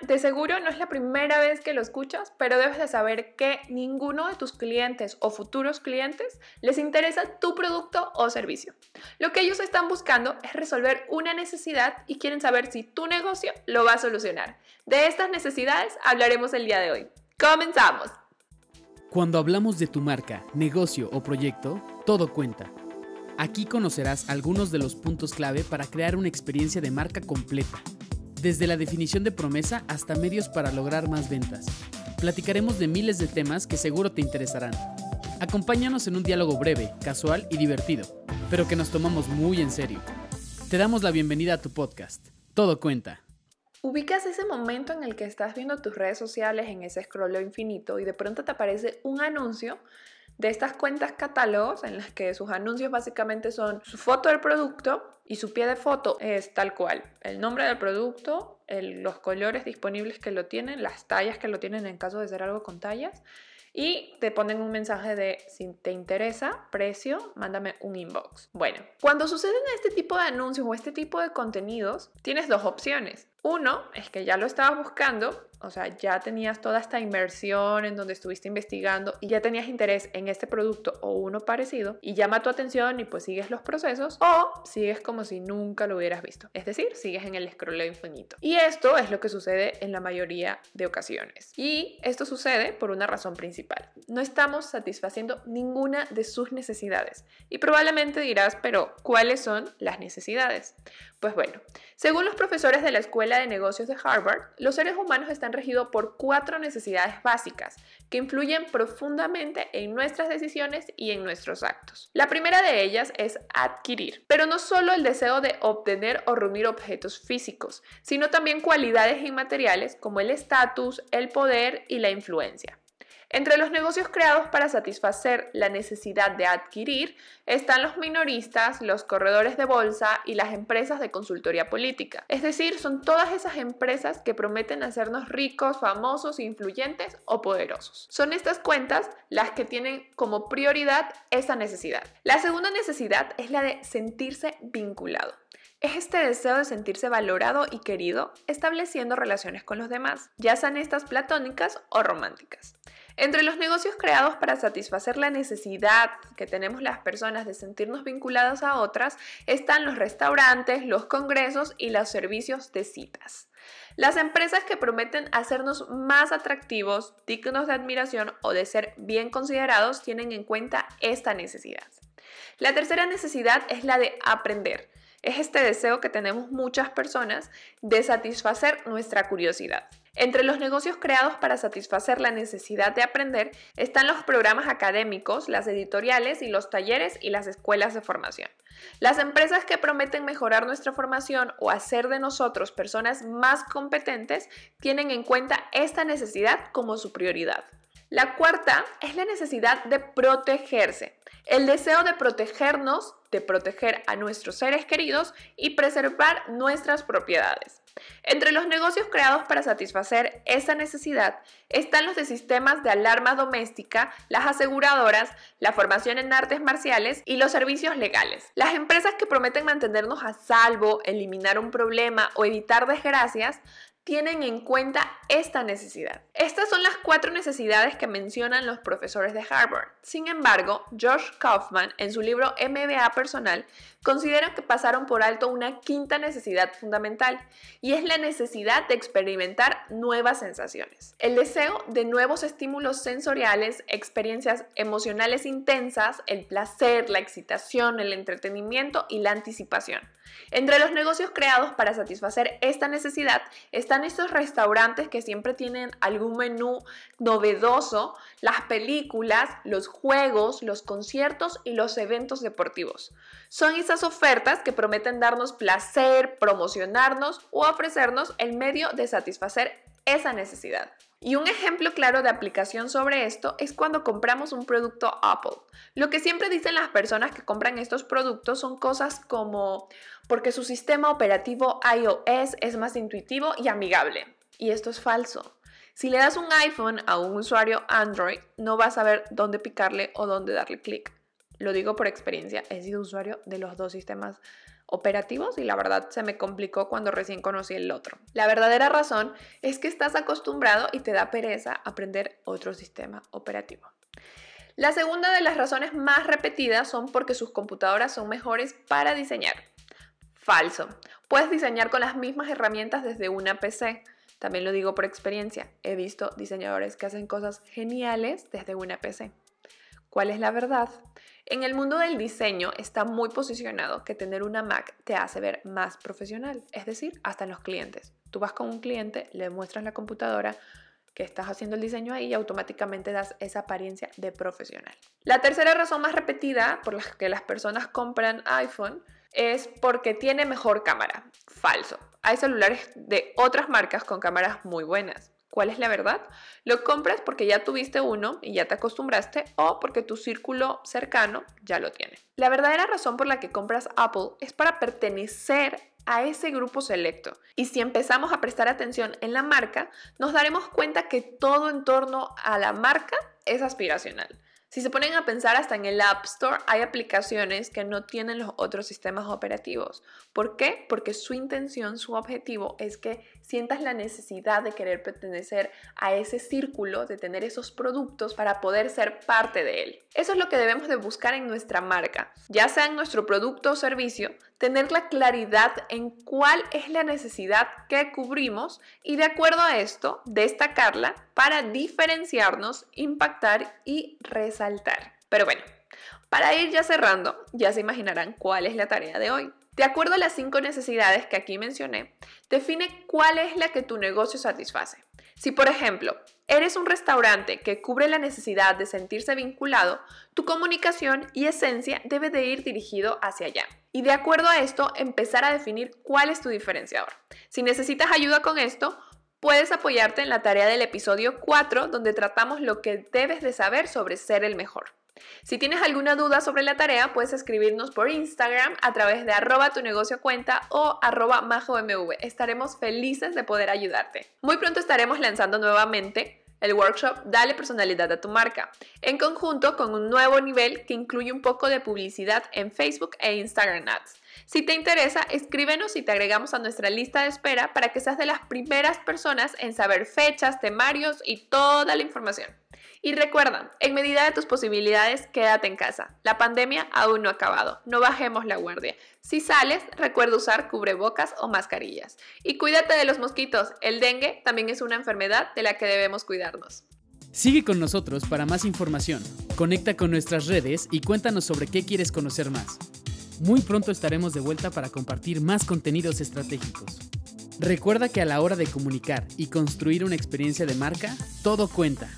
De seguro no es la primera vez que lo escuchas, pero debes de saber que ninguno de tus clientes o futuros clientes les interesa tu producto o servicio. Lo que ellos están buscando es resolver una necesidad y quieren saber si tu negocio lo va a solucionar. De estas necesidades hablaremos el día de hoy. ¡Comenzamos! Cuando hablamos de tu marca, negocio o proyecto, todo cuenta. Aquí conocerás algunos de los puntos clave para crear una experiencia de marca completa desde la definición de promesa hasta medios para lograr más ventas. Platicaremos de miles de temas que seguro te interesarán. Acompáñanos en un diálogo breve, casual y divertido, pero que nos tomamos muy en serio. Te damos la bienvenida a tu podcast. Todo cuenta. Ubicas ese momento en el que estás viendo tus redes sociales en ese scroll infinito y de pronto te aparece un anuncio de estas cuentas catálogos en las que sus anuncios básicamente son su foto del producto y su pie de foto es tal cual, el nombre del producto, los colores disponibles que lo tienen, las tallas que lo tienen en caso de ser algo con tallas y te ponen un mensaje de si te interesa, precio, mándame un inbox. Bueno, cuando suceden este tipo de anuncios o este tipo de contenidos, tienes dos opciones. Uno es que ya lo estabas buscando, o sea, ya tenías toda esta inversión en donde estuviste investigando y ya tenías interés en este producto o uno parecido y llama tu atención y pues sigues los procesos o sigues como si nunca lo hubieras visto. Es decir, sigues en el scroll infinito. Y esto es lo que sucede en la mayoría de ocasiones. Y esto sucede por una razón principal. No estamos satisfaciendo ninguna de sus necesidades. Y probablemente dirás, pero ¿cuáles son las necesidades? Pues bueno, según los profesores de la Escuela de Negocios de Harvard, los seres humanos están regidos por cuatro necesidades básicas que influyen profundamente en nuestras decisiones y en nuestros actos. La primera de ellas es adquirir, pero no solo el deseo de obtener o reunir objetos físicos, sino también cualidades inmateriales como el estatus, el poder y la influencia. Entre los negocios creados para satisfacer la necesidad de adquirir están los minoristas, los corredores de bolsa y las empresas de consultoría política. Es decir, son todas esas empresas que prometen hacernos ricos, famosos, influyentes o poderosos. Son estas cuentas las que tienen como prioridad esa necesidad. La segunda necesidad es la de sentirse vinculado. Es este deseo de sentirse valorado y querido estableciendo relaciones con los demás, ya sean estas platónicas o románticas. Entre los negocios creados para satisfacer la necesidad que tenemos las personas de sentirnos vinculadas a otras están los restaurantes, los congresos y los servicios de citas. Las empresas que prometen hacernos más atractivos, dignos de admiración o de ser bien considerados tienen en cuenta esta necesidad. La tercera necesidad es la de aprender. Es este deseo que tenemos muchas personas de satisfacer nuestra curiosidad. Entre los negocios creados para satisfacer la necesidad de aprender están los programas académicos, las editoriales y los talleres y las escuelas de formación. Las empresas que prometen mejorar nuestra formación o hacer de nosotros personas más competentes tienen en cuenta esta necesidad como su prioridad. La cuarta es la necesidad de protegerse, el deseo de protegernos, de proteger a nuestros seres queridos y preservar nuestras propiedades. Entre los negocios creados para satisfacer esa necesidad están los de sistemas de alarma doméstica, las aseguradoras, la formación en artes marciales y los servicios legales. Las empresas que prometen mantenernos a salvo, eliminar un problema o evitar desgracias tienen en cuenta esta necesidad. Estas son las cuatro necesidades que mencionan los profesores de Harvard. Sin embargo, Josh Kaufman, en su libro MBA Personal, considera que pasaron por alto una quinta necesidad fundamental, y es la necesidad de experimentar nuevas sensaciones. El deseo de nuevos estímulos sensoriales, experiencias emocionales intensas, el placer, la excitación, el entretenimiento y la anticipación. Entre los negocios creados para satisfacer esta necesidad están estos restaurantes que siempre tienen algún menú novedoso, las películas, los juegos, los conciertos y los eventos deportivos. Son esas ofertas que prometen darnos placer, promocionarnos o ofrecernos el medio de satisfacer esa necesidad. Y un ejemplo claro de aplicación sobre esto es cuando compramos un producto Apple. Lo que siempre dicen las personas que compran estos productos son cosas como porque su sistema operativo iOS es más intuitivo y amigable. Y esto es falso. Si le das un iPhone a un usuario Android, no vas a saber dónde picarle o dónde darle clic. Lo digo por experiencia, he sido usuario de los dos sistemas operativos y la verdad se me complicó cuando recién conocí el otro. La verdadera razón es que estás acostumbrado y te da pereza aprender otro sistema operativo. La segunda de las razones más repetidas son porque sus computadoras son mejores para diseñar. Falso. Puedes diseñar con las mismas herramientas desde una PC. También lo digo por experiencia. He visto diseñadores que hacen cosas geniales desde una PC. ¿Cuál es la verdad? En el mundo del diseño está muy posicionado que tener una Mac te hace ver más profesional, es decir, hasta en los clientes. Tú vas con un cliente, le muestras la computadora, que estás haciendo el diseño ahí y automáticamente das esa apariencia de profesional. La tercera razón más repetida por la que las personas compran iPhone es porque tiene mejor cámara. Falso. Hay celulares de otras marcas con cámaras muy buenas. ¿Cuál es la verdad? Lo compras porque ya tuviste uno y ya te acostumbraste o porque tu círculo cercano ya lo tiene. La verdadera razón por la que compras Apple es para pertenecer a ese grupo selecto. Y si empezamos a prestar atención en la marca, nos daremos cuenta que todo en torno a la marca es aspiracional. Si se ponen a pensar hasta en el App Store, hay aplicaciones que no tienen los otros sistemas operativos. ¿Por qué? Porque su intención, su objetivo es que sientas la necesidad de querer pertenecer a ese círculo, de tener esos productos para poder ser parte de él. Eso es lo que debemos de buscar en nuestra marca, ya sea en nuestro producto o servicio, tener la claridad en cuál es la necesidad que cubrimos y de acuerdo a esto, destacarla para diferenciarnos, impactar y resaltar. Pero bueno, para ir ya cerrando, ya se imaginarán cuál es la tarea de hoy. De acuerdo a las cinco necesidades que aquí mencioné, define cuál es la que tu negocio satisface. Si, por ejemplo, eres un restaurante que cubre la necesidad de sentirse vinculado, tu comunicación y esencia debe de ir dirigido hacia allá. Y de acuerdo a esto, empezar a definir cuál es tu diferenciador. Si necesitas ayuda con esto, puedes apoyarte en la tarea del episodio 4, donde tratamos lo que debes de saber sobre ser el mejor. Si tienes alguna duda sobre la tarea, puedes escribirnos por Instagram a través de arroba tu negocio cuenta o arroba majomv. Estaremos felices de poder ayudarte. Muy pronto estaremos lanzando nuevamente el workshop Dale personalidad a tu marca, en conjunto con un nuevo nivel que incluye un poco de publicidad en Facebook e Instagram Ads. Si te interesa, escríbenos y te agregamos a nuestra lista de espera para que seas de las primeras personas en saber fechas, temarios y toda la información. Y recuerda, en medida de tus posibilidades, quédate en casa. La pandemia aún no ha acabado. No bajemos la guardia. Si sales, recuerda usar cubrebocas o mascarillas. Y cuídate de los mosquitos. El dengue también es una enfermedad de la que debemos cuidarnos. Sigue con nosotros para más información. Conecta con nuestras redes y cuéntanos sobre qué quieres conocer más. Muy pronto estaremos de vuelta para compartir más contenidos estratégicos. Recuerda que a la hora de comunicar y construir una experiencia de marca, todo cuenta.